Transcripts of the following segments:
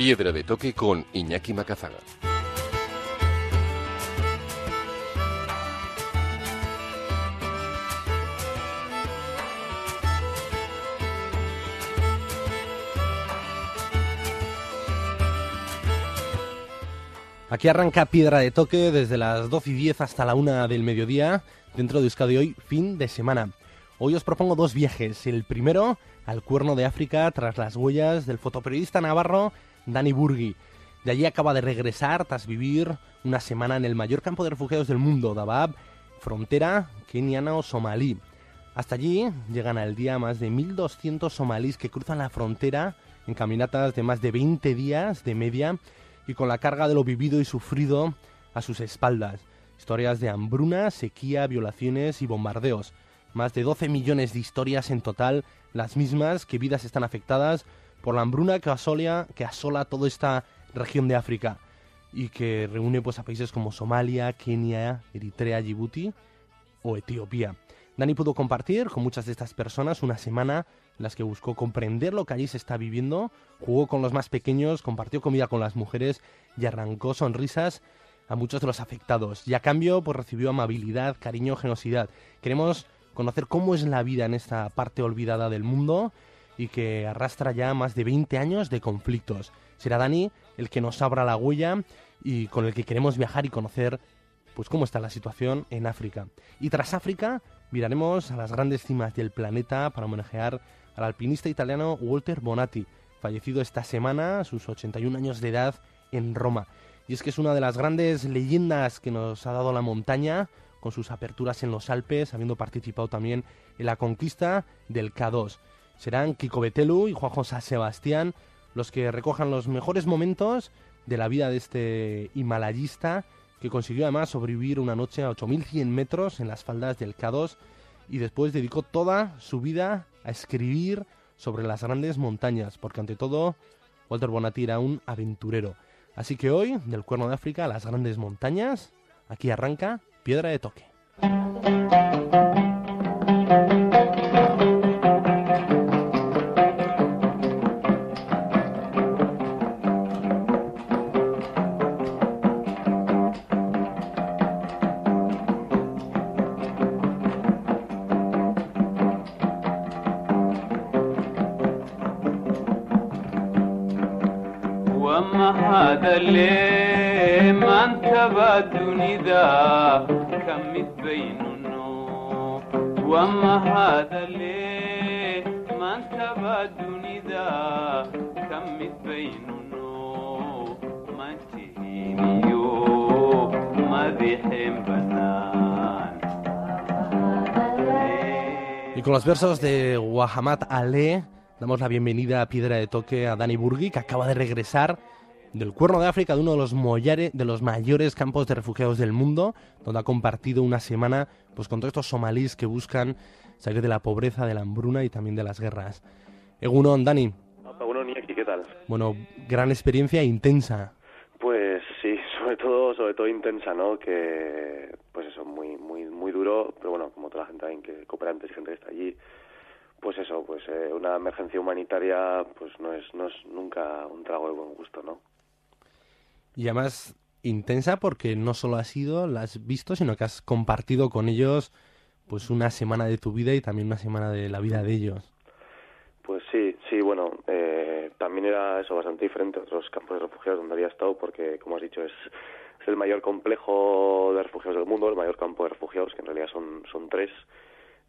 Piedra de toque con Iñaki Macazaga. Aquí arranca Piedra de Toque desde las 12 y 10 hasta la 1 del mediodía, dentro de Euskadi hoy, fin de semana. Hoy os propongo dos viajes. El primero al Cuerno de África, tras las huellas del fotoperiodista navarro Dani Burgi. De allí acaba de regresar tras vivir una semana en el mayor campo de refugiados del mundo, Dabab, frontera keniano-somalí. Hasta allí llegan al día más de 1.200 somalíes que cruzan la frontera en caminatas de más de 20 días de media y con la carga de lo vivido y sufrido a sus espaldas. Historias de hambruna, sequía, violaciones y bombardeos. Más de 12 millones de historias en total, las mismas que vidas están afectadas por la hambruna que asola, que asola toda esta región de África y que reúne pues, a países como Somalia, Kenia, Eritrea, Djibouti o Etiopía. Dani pudo compartir con muchas de estas personas una semana las que buscó comprender lo que allí se está viviendo, jugó con los más pequeños, compartió comida con las mujeres y arrancó sonrisas a muchos de los afectados. Y a cambio, pues recibió amabilidad, cariño, generosidad. Queremos conocer cómo es la vida en esta parte olvidada del mundo y que arrastra ya más de 20 años de conflictos. Será Dani el que nos abra la huella y con el que queremos viajar y conocer pues cómo está la situación en África. Y tras África miraremos a las grandes cimas del planeta para homenajear al alpinista italiano Walter Bonatti, fallecido esta semana a sus 81 años de edad en Roma. Y es que es una de las grandes leyendas que nos ha dado la montaña, con sus aperturas en los Alpes, habiendo participado también en la conquista del K2. Serán Kiko Betelu y Juan José Sebastián los que recojan los mejores momentos de la vida de este himalayista que consiguió además sobrevivir una noche a 8100 metros en las faldas del K2 y después dedicó toda su vida a escribir sobre las grandes montañas, porque ante todo Walter Bonatti era un aventurero. Así que hoy, del Cuerno de África a las grandes montañas, aquí arranca Piedra de Toque. hadale maantaba dunida ka mid baynu nool wama hadale banaan Y con los versos de Wahamat Ale, damos la bienvenida a Piedra de Toque a Dani Burgi, que acaba de regresar. Del Cuerno de África, de uno de los, mollare- de los mayores campos de refugiados del mundo, donde ha compartido una semana pues, con todos estos somalíes que buscan salir de la pobreza, de la hambruna y también de las guerras. Egunon, Dani, Niaki, ¿qué tal? bueno, gran experiencia intensa. Pues sí, sobre todo, sobre todo intensa, ¿no? Que, pues eso, muy, muy, muy duro, pero bueno, como toda la gente también que cooperantes y gente que está allí, pues eso, pues eh, una emergencia humanitaria, pues no es, no es nunca un trago de buen gusto, ¿no? Y además intensa porque no solo has ido, la has visto, sino que has compartido con ellos pues una semana de tu vida y también una semana de la vida de ellos. Pues sí, sí, bueno, eh, también era eso bastante diferente a otros campos de refugiados donde había estado, porque, como has dicho, es, es el mayor complejo de refugiados del mundo, el mayor campo de refugiados, que en realidad son, son tres,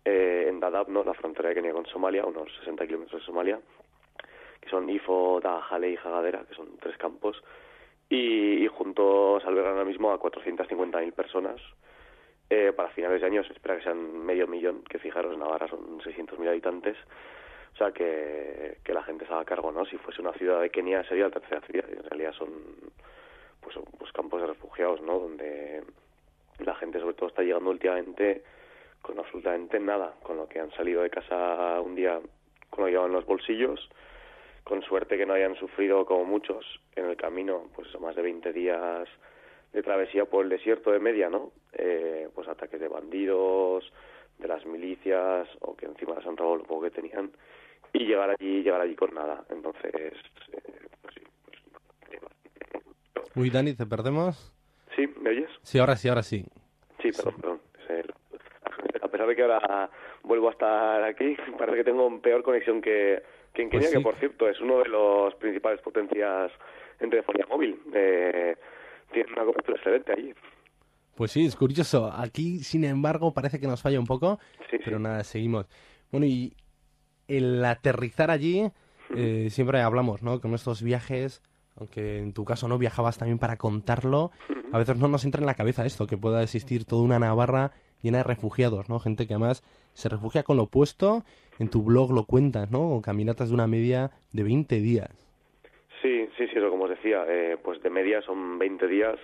eh, en Dadaab, ¿no? la frontera de Kenia con Somalia, unos 60 kilómetros de Somalia, que son Ifo, Dajale y Jagadera, que son tres campos. Y, y juntos albergan ahora mismo a 450.000 personas. Eh, para finales de año se espera que sean medio millón, que fijaros, Navarra son 600.000 habitantes. O sea, que, que la gente se haga cargo, ¿no? Si fuese una ciudad de Kenia sería la tercera ciudad. En realidad son pues, pues campos de refugiados, ¿no? Donde la gente sobre todo está llegando últimamente con absolutamente nada, con lo que han salido de casa un día con lo que llevan en los bolsillos, con suerte que no hayan sufrido como muchos en el camino, pues más de 20 días de travesía por el desierto de media, ¿no? Eh, pues ataques de bandidos, de las milicias, o que encima les han robado lo poco que tenían, y llegar allí, llegar allí con nada. Entonces, eh, pues sí. Pues, Uy, Dani, ¿te perdemos? ¿Sí? ¿Me oyes? Sí, ahora sí, ahora sí. Sí, perdón, perdón. Es el- A pesar de que ahora vuelvo a estar aquí, parece que tengo peor conexión que, que en Pues Kenia, sí. que por cierto es uno de los principales potencias en telefonía móvil. Eh, tiene una cobertura excelente allí. Pues sí, es curioso. Aquí, sin embargo, parece que nos falla un poco, Sí, pero sí. nada, seguimos. Bueno, y el aterrizar allí, eh, siempre hablamos, ¿no? Con estos viajes, aunque en tu caso no viajabas también para contarlo, a veces no nos entra en la cabeza esto, que pueda existir toda una Navarra llena de refugiados, ¿no? Gente que además se refugia con lo opuesto, en tu blog lo cuentas, ¿no? O caminatas de una media de 20 días. Sí, sí, sí, eso como os decía, eh, pues de media son 20 días.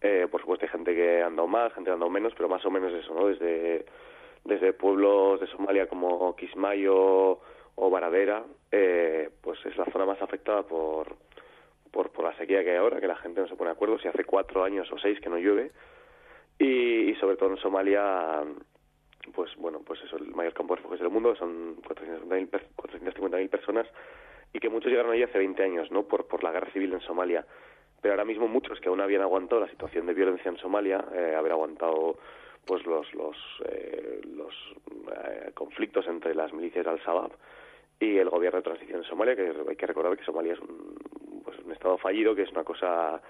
Eh, por supuesto hay gente que ha andado más, gente que ha andado menos, pero más o menos eso, ¿no? Desde, desde pueblos de Somalia como Kismayo o Varadera, eh, pues es la zona más afectada por, por, por la sequía que hay ahora, que la gente no se pone de acuerdo si hace cuatro años o seis que no llueve. Y, sobre todo en Somalia, pues bueno, pues eso, el mayor campo de refugios del mundo, son 450.000 per- 450.000 personas y que muchos llegaron allí hace 20 años, ¿no? Por, por la guerra civil en Somalia. Pero ahora mismo muchos que aún habían aguantado la situación de violencia en Somalia, eh, haber aguantado pues los los eh, los eh, conflictos entre las milicias al-Shabaab y el gobierno de transición en Somalia, que hay que recordar que Somalia es un, un estado fallido, que es una cosa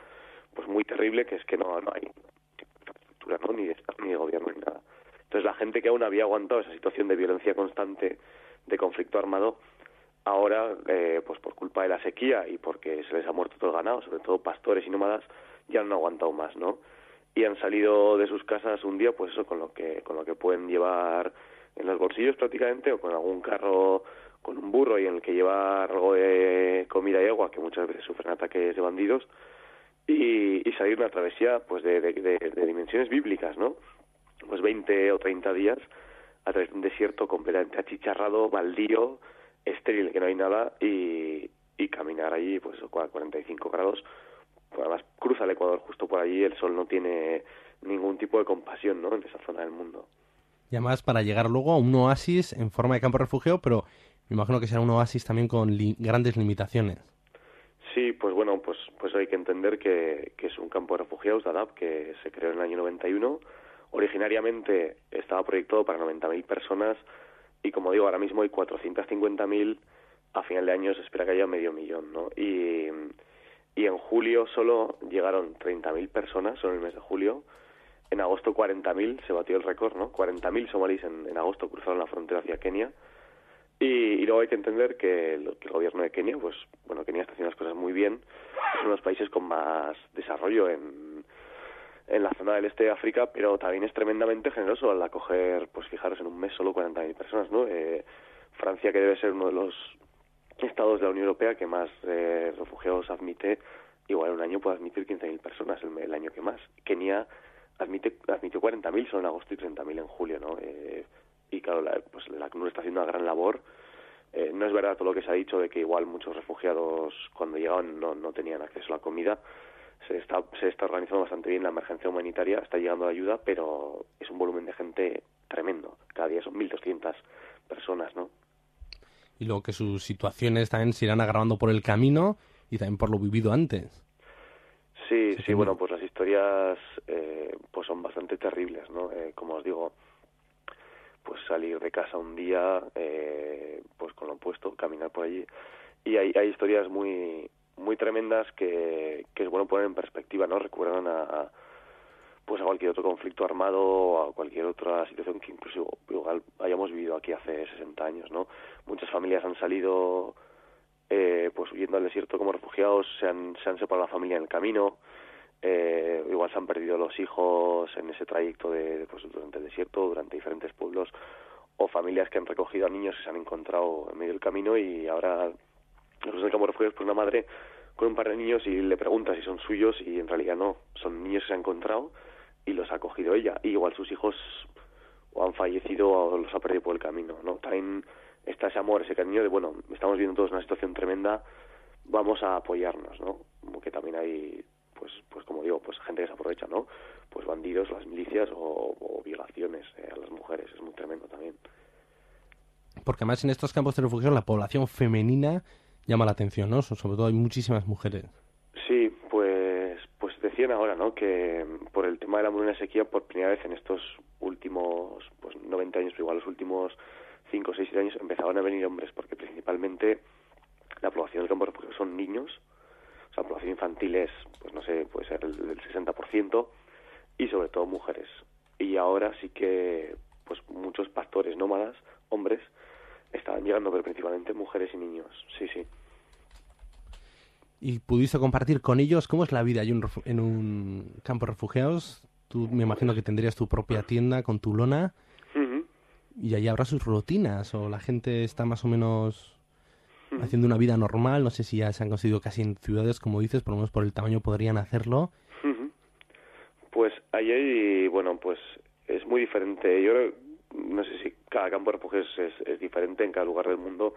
pues muy terrible, que es que no, no hay infraestructura, ¿no? ni de ni gobierno, ni nada. Entonces la gente que aún había aguantado esa situación de violencia constante, de conflicto armado, ahora, eh, pues por culpa de la sequía y porque se les ha muerto todo el ganado, sobre todo pastores y nómadas, ya no han aguantado más, ¿no? Y han salido de sus casas un día, pues eso, con lo que, con lo que pueden llevar en los bolsillos prácticamente, o con algún carro con un burro y en el que llevar algo de comida y agua, que muchas veces sufren ataques de bandidos, y, y salir una travesía pues de, de, de- de dimensiones bíblicas, ¿no? Pues 20 o 30 días a través de un desierto completamente achicharrado, baldío, estéril, que no hay nada, y, y caminar allí pues a 45 grados. Pues, además cruza el Ecuador justo por allí, el sol no tiene ningún tipo de compasión, ¿no? En esa zona del mundo. Y además para llegar luego a un oasis en forma de campo refugio, pero me imagino que será un oasis también con li- grandes limitaciones. Sí, pues bueno, pues pues hay que entender que, es un campo de refugiados, Dadaab, que se creó en el año 91. Originariamente estaba proyectado para 90.000 personas y como digo, ahora mismo hay 450.000. A final de año se espera que haya medio millón, ¿no? Y, y en julio solo llegaron 30.000 personas, solo en el mes de julio. En agosto 40.000, se batió el récord, ¿no? 40.000 somalíes en, en agosto cruzaron la frontera hacia Kenia. Y, y luego hay que entender que, el gobierno de Kenia, pues bueno, Kenia está haciendo las cosas muy bien, es uno de los países con más desarrollo en, en la zona del este de África, pero también es tremendamente generoso al acoger, pues fijaros, en un mes solo 40.000 personas, ¿no? Eh, Francia, que debe ser uno de los estados de la Unión Europea que más eh, refugiados admite, igual un año puede admitir 15.000 personas el, el año que más. Kenia admite admitió 40.000 solo en agosto y 30.000 en julio, ¿no? Eh, y claro, la, pues la ACNUR está haciendo una gran labor. Eh, no es verdad todo lo que se ha dicho de que igual muchos refugiados cuando llegaban no, no tenían acceso a la comida. Se está, se está organizando bastante bien la emergencia humanitaria, está llegando la ayuda, pero es un volumen de gente tremendo. Cada día son 1.200 personas, ¿no? Y luego que sus situaciones también se irán agravando por el camino y también por lo vivido antes. Sí, Sí, sí, sí. bueno, pues las historias eh, pues son bastante terribles, ¿no? Eh, como os digo, pues salir de casa un día, eh, pues con lo opuesto, caminar por allí. Y hay, hay historias muy muy tremendas que, que es bueno poner en perspectiva, ¿no? Recuerdan a, a, pues a cualquier otro conflicto armado o a cualquier otra situación que incluso igual hayamos vivido aquí hace 60 años, ¿no? Muchas familias han salido eh, pues huyendo al desierto como refugiados, se han, se han separado la familia en el camino, eh, igual se han perdido los hijos en ese trayecto de, pues, durante el desierto, durante diferentes pueblos, o familias que han recogido a niños y se han encontrado en medio del camino y ahora los en el campo de refugiados, pues una madre con un par de niños y le pregunta si son suyos y en realidad no, son niños que se han encontrado y los ha cogido ella. Y igual sus hijos o han fallecido o los ha perdido por el camino, ¿no? También está ese amor, ese cariño de, bueno, estamos viendo todos una situación tremenda, vamos a apoyarnos, ¿no? Como que también hay, pues, pues como digo, pues gente que se aprovecha, ¿no? Pues bandidos, las milicias o, violaciones eh, a las mujeres, es muy tremendo también. Porque además en estos campos de refugiados la población femenina llama la atención, ¿no? Sobre todo hay muchísimas mujeres. Sí, pues, pues decían ahora, ¿no? Que por el tema de la hambruna sequía, por primera vez en estos últimos, pues 90 años, pero igual los últimos 5, 6, 7 años empezaban a venir hombres, porque principalmente la población del campo de refugiados son niños, o sea, la población infantil es, pues no sé, puede ser el, el 60%, y sobre todo mujeres. Y ahora sí que, pues muchos pastores nómadas, hombres, estaban llegando, pero principalmente mujeres y niños. Sí, sí. ¿Y pudiste compartir con ellos cómo es la vida en un campo de refugiados? Tú me imagino que tendrías tu propia tienda con tu lona. Y allí habrá sus rutinas, o la gente está más o menos haciendo una vida normal. No sé si ya se han conseguido casi en ciudades, como dices, por lo menos por el tamaño podrían hacerlo. Pues ahí hay, bueno, pues es muy diferente. Yo no sé si cada campo de refugiados es, diferente en cada lugar del mundo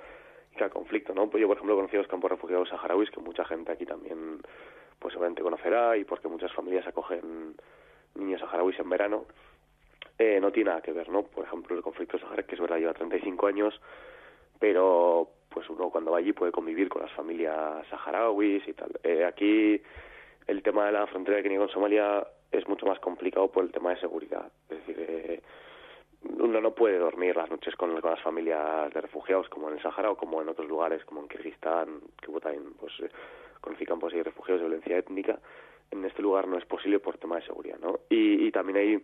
y cada conflicto, ¿no? Pues yo, por ejemplo, he conocido los campos de refugiados saharauis, que mucha gente aquí también, pues seguramente conocerá, y porque muchas familias acogen niños saharauis en verano, eh, no tiene nada que ver, ¿no? Por ejemplo, el conflicto saharaui, que es verdad, lleva 35 años, pero pues uno cuando va allí puede convivir con las familias saharauis y tal. Eh, aquí el tema de la frontera de Kenia con Somalia es mucho más complicado por el tema de seguridad. Es decir, eh, uno no puede dormir las noches con, las familias de refugiados como en el Sahara o como en otros lugares como en Kirguistán, que también pues, eh, conocí campos y refugiados de violencia étnica. En este lugar no es posible por tema de seguridad, ¿no? Y, también hay,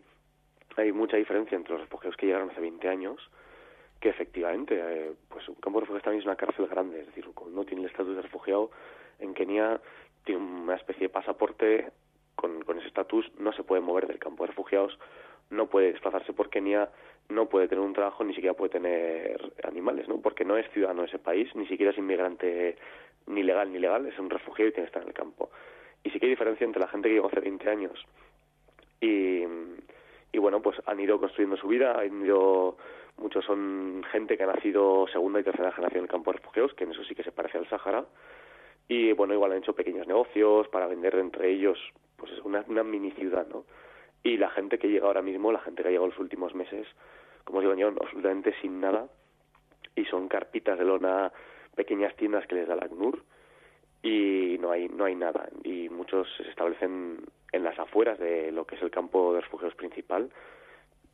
hay mucha diferencia entre los refugiados que llegaron hace 20 años, que efectivamente, eh, pues un campo de refugiados también es una cárcel grande, es decir, no tiene el estatus de refugiado, en Kenia tiene una especie de pasaporte con, ese estatus, no se puede mover del campo de refugiados, no puede desplazarse por Kenia, no puede tener un trabajo, ni siquiera puede tener animales, ¿no? Porque no es ciudadano de ese país, ni siquiera es inmigrante ni legal ni legal, es un refugiado y tiene que estar en el campo. Y sí que hay diferencia entre la gente que llegó hace 20 años y, y bueno, pues han ido construyendo su vida, han ido, muchos son gente que ha nacido segunda y tercera generación en el campo de refugiados, que en eso sí que se parece al Sahara, y bueno, igual han hecho pequeños negocios para vender entre ellos, pues es una, mini ciudad, ¿no? y la gente que llega ahora mismo, la gente que ha llegado los últimos meses, como digo, llevan absolutamente sin nada. Y son carpitas de lona, pequeñas tiendas que les da la ACNUR. Y no hay no hay nada. Y muchos se establecen en las afueras de lo que es el campo de refugiados principal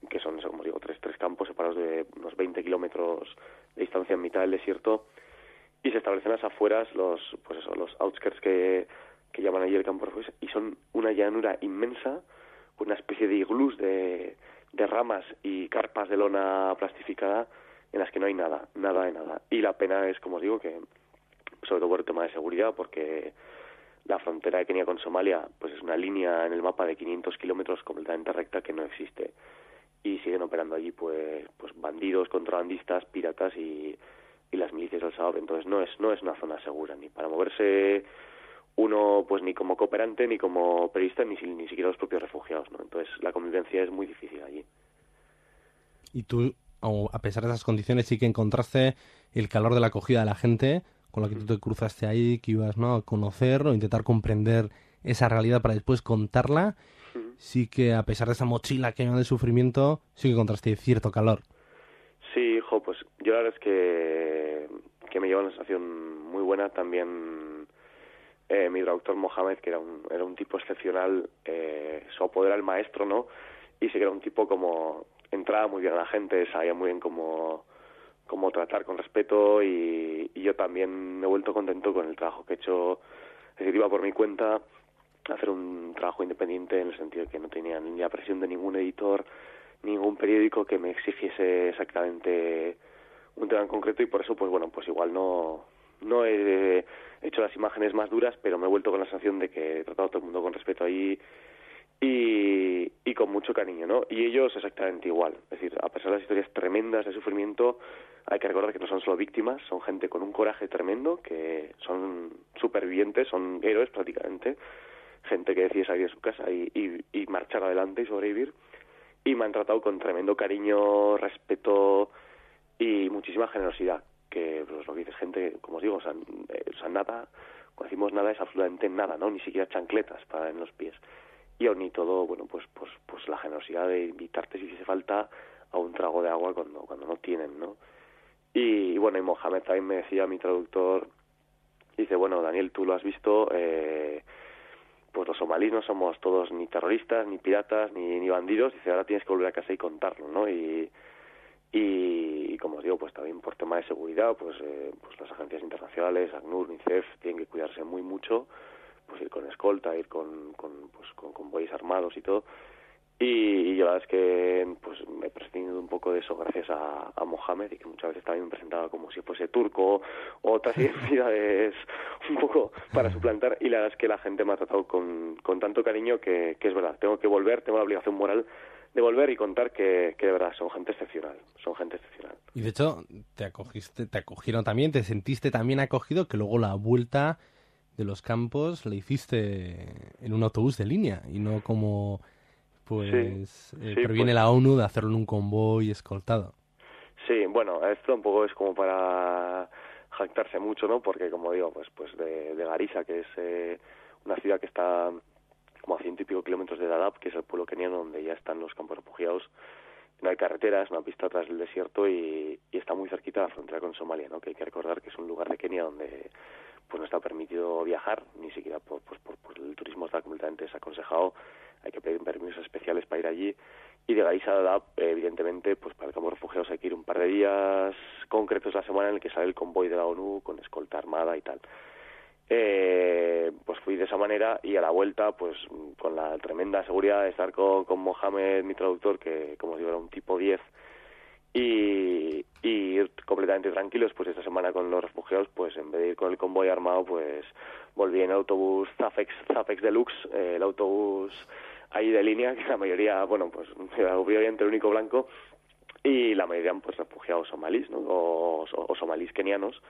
que son como digo tres tres campos separados de unos 20 kilómetros de distancia en mitad del desierto y se establecen las afueras los pues eso los outskirts que que llaman allí el campo de refugiados y son una llanura inmensa una especie de iglús de, de ramas y carpas de lona plastificada en las que no hay nada, nada de nada. Y la pena es, como os digo, que sobre todo por el tema de seguridad, porque la frontera de Kenia con Somalia pues es una línea en el mapa de 500 kilómetros completamente recta que no existe y siguen operando allí pues pues bandidos, contrabandistas, piratas y, y las milicias del Sahab. Entonces no es no es una zona segura ni para moverse uno pues ni como cooperante ni como periodista ni, ni siquiera los propios refugiados no entonces la convivencia es muy difícil allí. Y tú a pesar de esas condiciones sí que encontraste el calor de la acogida de la gente con la que tú te cruzaste ahí que ibas no a conocer o intentar comprender esa realidad para después contarla sí que a pesar de esa mochila que hay de sufrimiento sí que encontraste cierto calor sí hijo pues yo la verdad es que que me lleva una sensación muy buena también eh, mi doctor Mohamed, que era un, era un tipo excepcional, eh, su apodo era el maestro, ¿no? Y sí que era un tipo como, entraba muy bien a la gente, sabía muy bien cómo, cómo tratar con respeto y, yo también me he vuelto contento con el trabajo que he hecho, es decir, iba por mi cuenta hacer un trabajo independiente en el sentido de que no tenía ni la presión de ningún editor, ningún periódico que me exigiese exactamente un tema en concreto y por eso pues bueno pues igual no no he hecho las imágenes más duras, pero me he vuelto con la sensación de que he tratado a todo el mundo con respeto ahí y, y con mucho cariño, ¿no? Y ellos exactamente igual. Es decir, a pesar de las historias tremendas de sufrimiento, hay que recordar que no son solo víctimas, son gente con un coraje tremendo, que son supervivientes, son héroes prácticamente, gente que decide salir de su casa y, y, y marchar adelante y sobrevivir. Y me han tratado con tremendo cariño, respeto y muchísima generosidad, que pues, lo que dice gente, como os digo, o sea, eh, o sea, nada, cuando decimos nada es absolutamente nada, ¿no? Ni siquiera chancletas para en los pies y aún y todo, bueno, pues, pues, pues la generosidad de invitarte si hace falta a un trago de agua cuando, cuando no tienen, ¿no? Y, bueno, y Mohamed también me decía, mi traductor, dice, bueno, Daniel, tú lo has visto, eh, pues los somalíes no somos todos ni terroristas, ni piratas, ni, ni bandidos, dice, ahora tienes que volver a casa y contarlo, ¿no? Y, y, como os digo, pues también por tema de seguridad, pues, eh, pues las agencias internacionales, ACNUR, UNICEF, tienen que cuidarse muy mucho, pues ir con escolta, ir con, con, pues, con convoyes armados y todo. Y, y yo la verdad es que pues me he prescindido un poco de eso gracias a, a Mohamed y que muchas veces también me presentaba como si fuese turco o otras identidades un poco para suplantar y la verdad es que la gente me ha tratado con, con tanto cariño que, que es verdad, tengo que volver, tengo la obligación moral de volver y contar que, que de verdad son gente excepcional, son gente excepcional. Y de hecho, te acogiste, te acogieron también, te sentiste también acogido, que luego la vuelta de los campos la hiciste en un autobús de línea y no como pues Sí, eh, sí, previene pues- la ONU de hacerlo en un convoy escoltado. Sí, bueno, esto un poco es como para jactarse mucho, ¿no? Porque, como digo, pues pues de, de Garissa, que es eh, una ciudad que está como a ciento y pico kilómetros de Dadaab, que es el pueblo keniano donde ya están los campos refugiados, no hay carreteras, una pista atrás del desierto y, y está muy cerquita de la frontera con Somalia, ¿no? Que hay que recordar que es un lugar de Kenia donde pues no está permitido viajar, ni siquiera por, pues, por, por el turismo está completamente desaconsejado, hay que pedir permisos especiales para ir allí. Y de Garissa a Dadaab, eh, evidentemente, pues para el campo de refugiados hay que ir un par de días concretos la semana en el que sale el convoy de la ONU con escolta armada y tal. Eh, pues fui de esa manera y a la vuelta, pues con la tremenda seguridad de estar con, con Mohamed, mi traductor, que como os digo era un tipo 10, y, y ir completamente tranquilos, pues esta semana con los refugiados, pues en vez de ir con el convoy armado, pues volví en autobús Zafex, Zafex Deluxe, eh, el autobús ahí de línea, que la mayoría, bueno, pues obviamente el único blanco, y la mayoría pues refugiados somalíes, ¿no? O, o somalíes kenianos,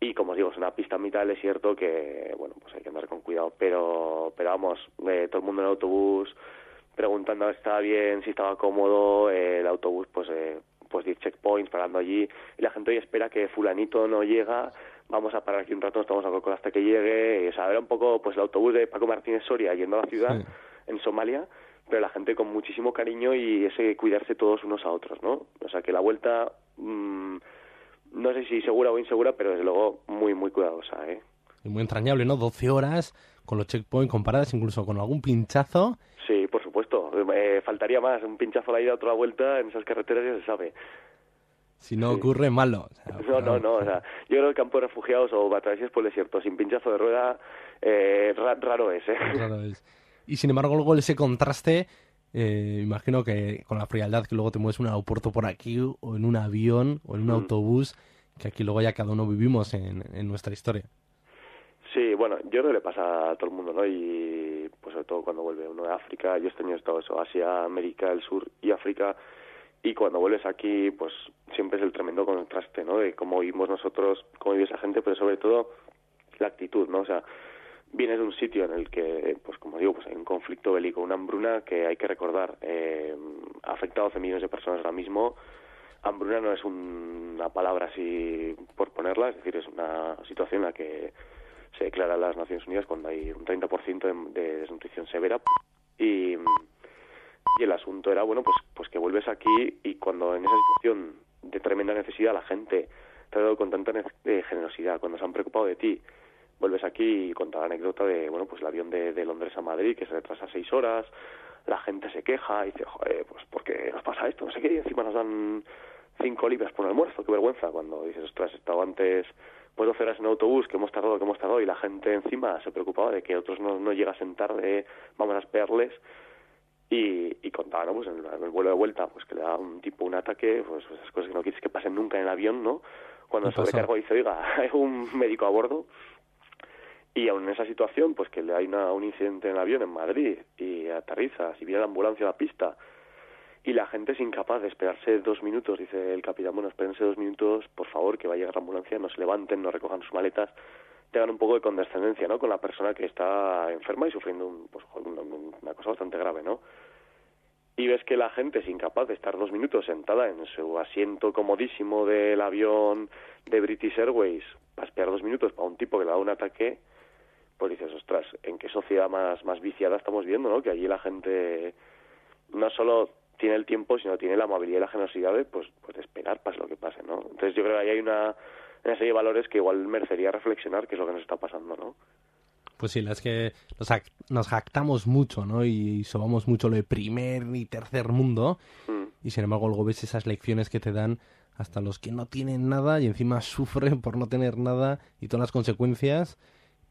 y como os digo, es una pista mitad del desierto que, bueno, pues hay que andar con cuidado, pero, pero vamos, eh, todo el mundo en el autobús preguntando si estaba bien, si estaba cómodo, eh, el autobús pues eh, pues 10 checkpoints parando allí y la gente hoy espera que fulanito no llega, vamos a parar aquí un rato, nos estamos a coco hasta que llegue, o sea, era un poco pues el autobús de Paco Martínez Soria yendo a la ciudad Sí. en Somalia, pero la gente con muchísimo cariño y ese cuidarse todos unos a otros, ¿no? O sea que la vuelta mm, no sé si segura o insegura, pero desde luego muy muy cuidadosa, ¿eh? Y muy entrañable, ¿no? 12 horas con los checkpoints comparadas incluso con algún pinchazo. Sí. Eh, faltaría más, un pinchazo a la ida, otro a la vuelta, en esas carreteras ya se sabe. Si no Sí. ocurre, malo. O sea, No, no, no. O sea, yo creo que el campo de refugiados o travesías por el desierto sin pinchazo de rueda, eh, ra- raro es, ¿eh? Raro es. Y sin embargo, luego ese contraste, eh, imagino que con la frialdad que luego te mueves en un aeropuerto por aquí, o en un avión, o en un Mm. autobús, que aquí luego ya cada uno vivimos en, en nuestra historia. Bueno, yo creo que le pasa a todo el mundo, ¿no? Y pues sobre todo cuando vuelve uno de África, yo este año he estado eso, Asia, América del Sur y África, y cuando vuelves aquí, pues siempre es el tremendo contraste, ¿no? De cómo vivimos nosotros, cómo vive esa gente, pero sobre todo la actitud, ¿no? O sea, vienes de un sitio en el que, pues como digo, pues hay un conflicto bélico, una hambruna que hay que recordar, eh, ha afectado a 11 millones de personas ahora mismo. Hambruna no es un- una palabra así por ponerla, es decir, es una situación en la que se declara en las Naciones Unidas cuando hay un 30% de, de desnutrición severa y, y el asunto era, bueno, pues, pues que vuelves aquí y cuando en esa situación de tremenda necesidad la gente te ha dado con tanta eh, generosidad, cuando se han preocupado de ti, vuelves aquí y contar la anécdota de, bueno, pues el avión de, de Londres a Madrid que se retrasa seis horas, la gente se queja y dice, joder, pues ¿por qué nos pasa esto? No sé qué, y encima nos dan cinco libras por el almuerzo, qué vergüenza, cuando dices, ostras, he estado antes pues 12 horas en autobús, que hemos tardado, que hemos tardado, y la gente encima se preocupaba de que otros no, no llegasen tarde, vamos a esperarles, y, y contaba, ¿no? Pues en el, vuelo de vuelta, pues que le da un tipo un ataque, pues esas cosas que no quieres que pasen nunca en el avión, ¿no? cuando sobrecargo dice, oiga, hay un médico a bordo y aún en esa situación, pues que le hay una- un incidente en el avión en Madrid y aterriza, si viene la ambulancia a la pista y la gente es incapaz de esperarse dos minutos, dice el capitán, bueno, espérense dos minutos, por favor, que va a llegar la ambulancia, no se levanten, no recojan sus maletas, tengan un poco de condescendencia, ¿no?, con la persona que está enferma y sufriendo un, pues, una cosa bastante grave, ¿no? Y ves que la gente es incapaz de estar dos minutos sentada en su asiento comodísimo del avión de British Airways para esperar dos minutos para un tipo que le da un ataque, pues dices, ostras, ¿en qué sociedad más, más viciada estamos viendo, no? Que allí la gente no solo tiene el tiempo, sino tiene la amabilidad y la generosidad de, pues, pues de esperar pase lo que pase, ¿no? Entonces yo creo que ahí hay una, una serie de valores que igual merecería reflexionar qué es lo que nos está pasando, ¿no? Pues sí, la es que nos, nos jactamos mucho, ¿no? Y sobamos mucho lo de primer y tercer mundo. Mm. Y sin embargo, luego ves esas lecciones que te dan hasta los que no tienen nada y encima sufren por no tener nada y todas las consecuencias.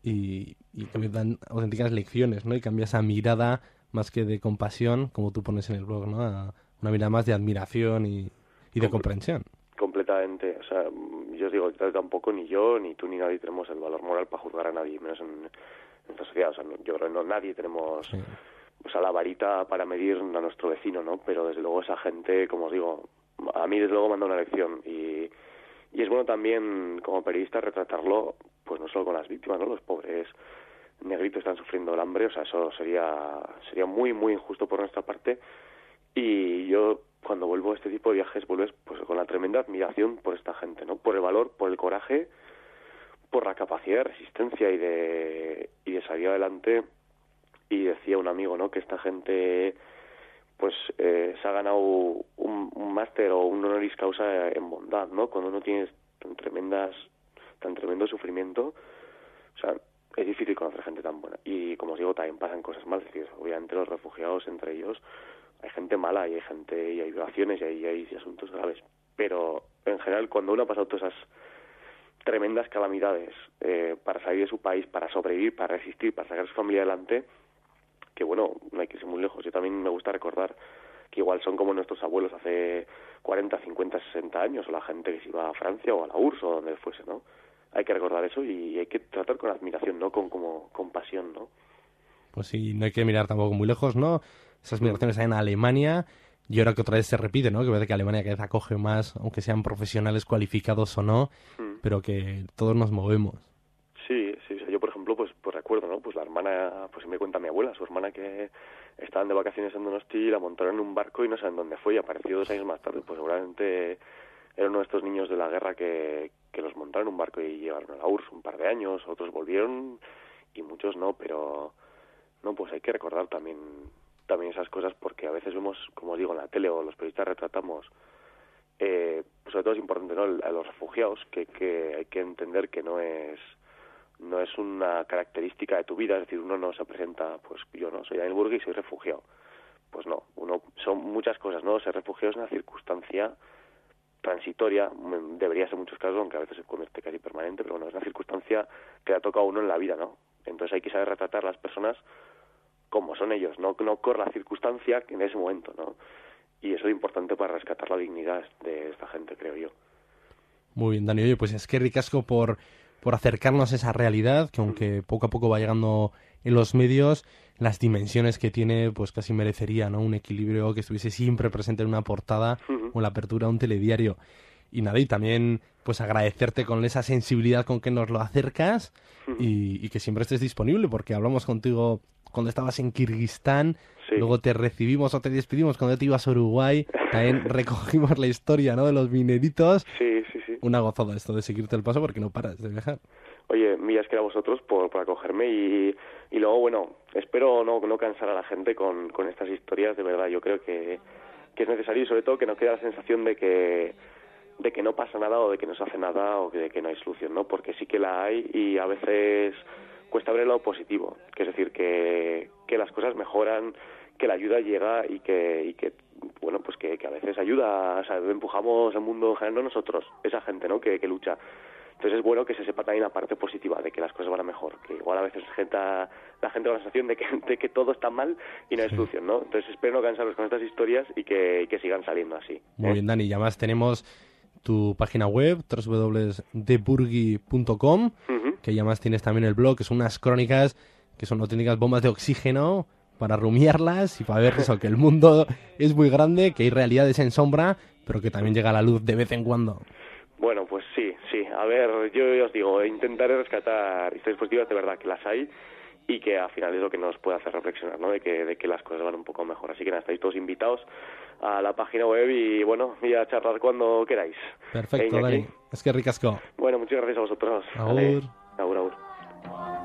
Y, y que me dan auténticas lecciones, ¿no? Y cambia esa mirada más que de compasión, como tú pones en el blog, ¿no? A una mirada más de admiración y, y de comprensión. Completamente. O sea, mm, yo os digo, tampoco ni yo, ni tú, ni nadie tenemos el valor moral para juzgar a nadie, menos en, en esta sociedad. O sea, no- yo creo que no, nadie tenemos Sí. o sea, la varita para medir a nuestro vecino, ¿no? Pero desde luego esa gente, como os digo, a mí desde luego dado una lección y, y es bueno también como periodista retratarlo, pues no solo con las víctimas, ¿no? Los pobres negritos están sufriendo el hambre, o sea, eso sería sería muy muy injusto por nuestra parte y yo cuando vuelvo a este tipo de viajes vuelves pues con la tremenda admiración por esta gente, ¿no? Por el valor, por el coraje, por la capacidad de resistencia y de y de salir adelante y decía un amigo, ¿no? Que esta gente pues eh, se ha ganado un, máster o un honoris causa en bondad, ¿no? Cuando uno tiene tan tremendas tan tremendo sufrimiento, o sea, es difícil conocer gente tan buena. Y como os digo, también pasan cosas malas. Obviamente los refugiados entre ellos hay gente mala y hay gente y hay violaciones y hay, asuntos graves. Pero en general, cuando uno ha pasado todas esas tremendas calamidades eh, para salir de su país, para sobrevivir, para resistir, para sacar a su familia adelante, que bueno, no hay que ir muy lejos. Yo también me gusta recordar que igual son como nuestros abuelos hace 40, 50, 60 años, o la gente que se iba a Francia o a la URSS o donde fuese, ¿no? Hay que recordar eso y hay que tratar con admiración, no con como compasión, ¿no? Pues sí, no hay que mirar tampoco muy lejos, ¿no? Esas migraciones hay en Alemania. Y ahora que otra vez se repite, ¿no? Que parece que Alemania cada vez acoge más, aunque sean profesionales cualificados o no, Mm. pero que todos nos movemos. Sí, sí, o sea, yo por ejemplo, pues, pues recuerdo, ¿no? Pues la hermana, pues me cuenta mi abuela, su hermana que estaban de vacaciones en Donosti, la montaron en un barco y no saben dónde fue y apareció dos años más tarde, pues seguramente era uno de estos niños de la guerra que, que los montaron en un barco y llegaron a la URSS un par de años, otros volvieron y muchos no, pero no, pues hay que recordar también también esas cosas porque a veces vemos, como digo, en la tele o los periodistas retratamos eh, sobre todo es importante ¿no? A los refugiados que, que hay que entender que no es no es una característica de tu vida, es decir, uno no se presenta, pues yo no, soy Daniel y soy refugiado. Pues no, uno son muchas cosas, ¿no? Ser refugiado es una circunstancia transitoria, mm, debería ser muchos casos, aunque a veces se convierte casi permanente, pero bueno, es una circunstancia que le ha tocado a uno en la vida, ¿no? Entonces hay que saber retratar a las personas como son ellos, no, no por la circunstancia en ese momento, ¿no? Y eso es importante para rescatar la dignidad de esta gente, creo yo. Muy bien, Dani. Oye, pues es que ricasco por, por acercarnos a esa realidad, que aunque poco a poco va llegando en los medios, las dimensiones que tiene, pues casi merecería, ¿no? Un equilibrio que estuviese siempre presente en una portada o en la apertura de un telediario. Y nada, y también pues agradecerte con esa sensibilidad con que nos lo acercas y, y que siempre estés disponible, porque hablamos contigo cuando estabas en Kirguistán, Sí. luego te recibimos o te despedimos cuando te ibas a Uruguay, también recogimos la historia, ¿no? De los mineritos sí, sí. Una gozada esto de seguirte el paso porque no paras de viajar. Oye, millas que a vosotros por, por acogerme y, y luego, bueno, espero no, no cansar a la gente con, con estas historias, de verdad, yo creo que, que es necesario y sobre todo que no quede la sensación de que de que no pasa nada o de que no se hace nada o de que no hay solución, ¿no? Porque sí que la hay y a veces cuesta ver lado positivo, que es decir, que, que las cosas mejoran, que la ayuda llega y que, y que bueno, pues que, que a veces ayuda, o sea, empujamos al mundo no nosotros, esa gente, ¿no? Que, que lucha. Entonces es bueno que se sepa también la parte positiva de que las cosas van a mejor, que igual a veces gente, la gente con la sensación de que, de que todo está mal y no hay Sí. solución, ¿no? Entonces espero no cansarlos con estas historias y que, y que sigan saliendo así. Muy ¿eh? bien, Dani. Y además tenemos tu página web, www.deburgi.com, Ujú. que además tienes también el blog, que son unas crónicas que son auténticas bombas de oxígeno para rumiarlas y para ver eso, que el mundo es muy grande, que hay realidades en sombra, pero que también llega a la luz de vez en cuando. Bueno, pues sí, sí. A ver, yo os digo, intentaré rescatar historias positivas, de verdad que las hay y que al final es lo que nos puede hacer reflexionar, ¿no? De que, de que las cosas van un poco mejor. Así que nada, estáis todos invitados a la página web y bueno, y a charlar cuando queráis. Perfecto, Dani. Es que ricasco. Bueno, muchas gracias a vosotros. Agur. Vale. Agur, agur.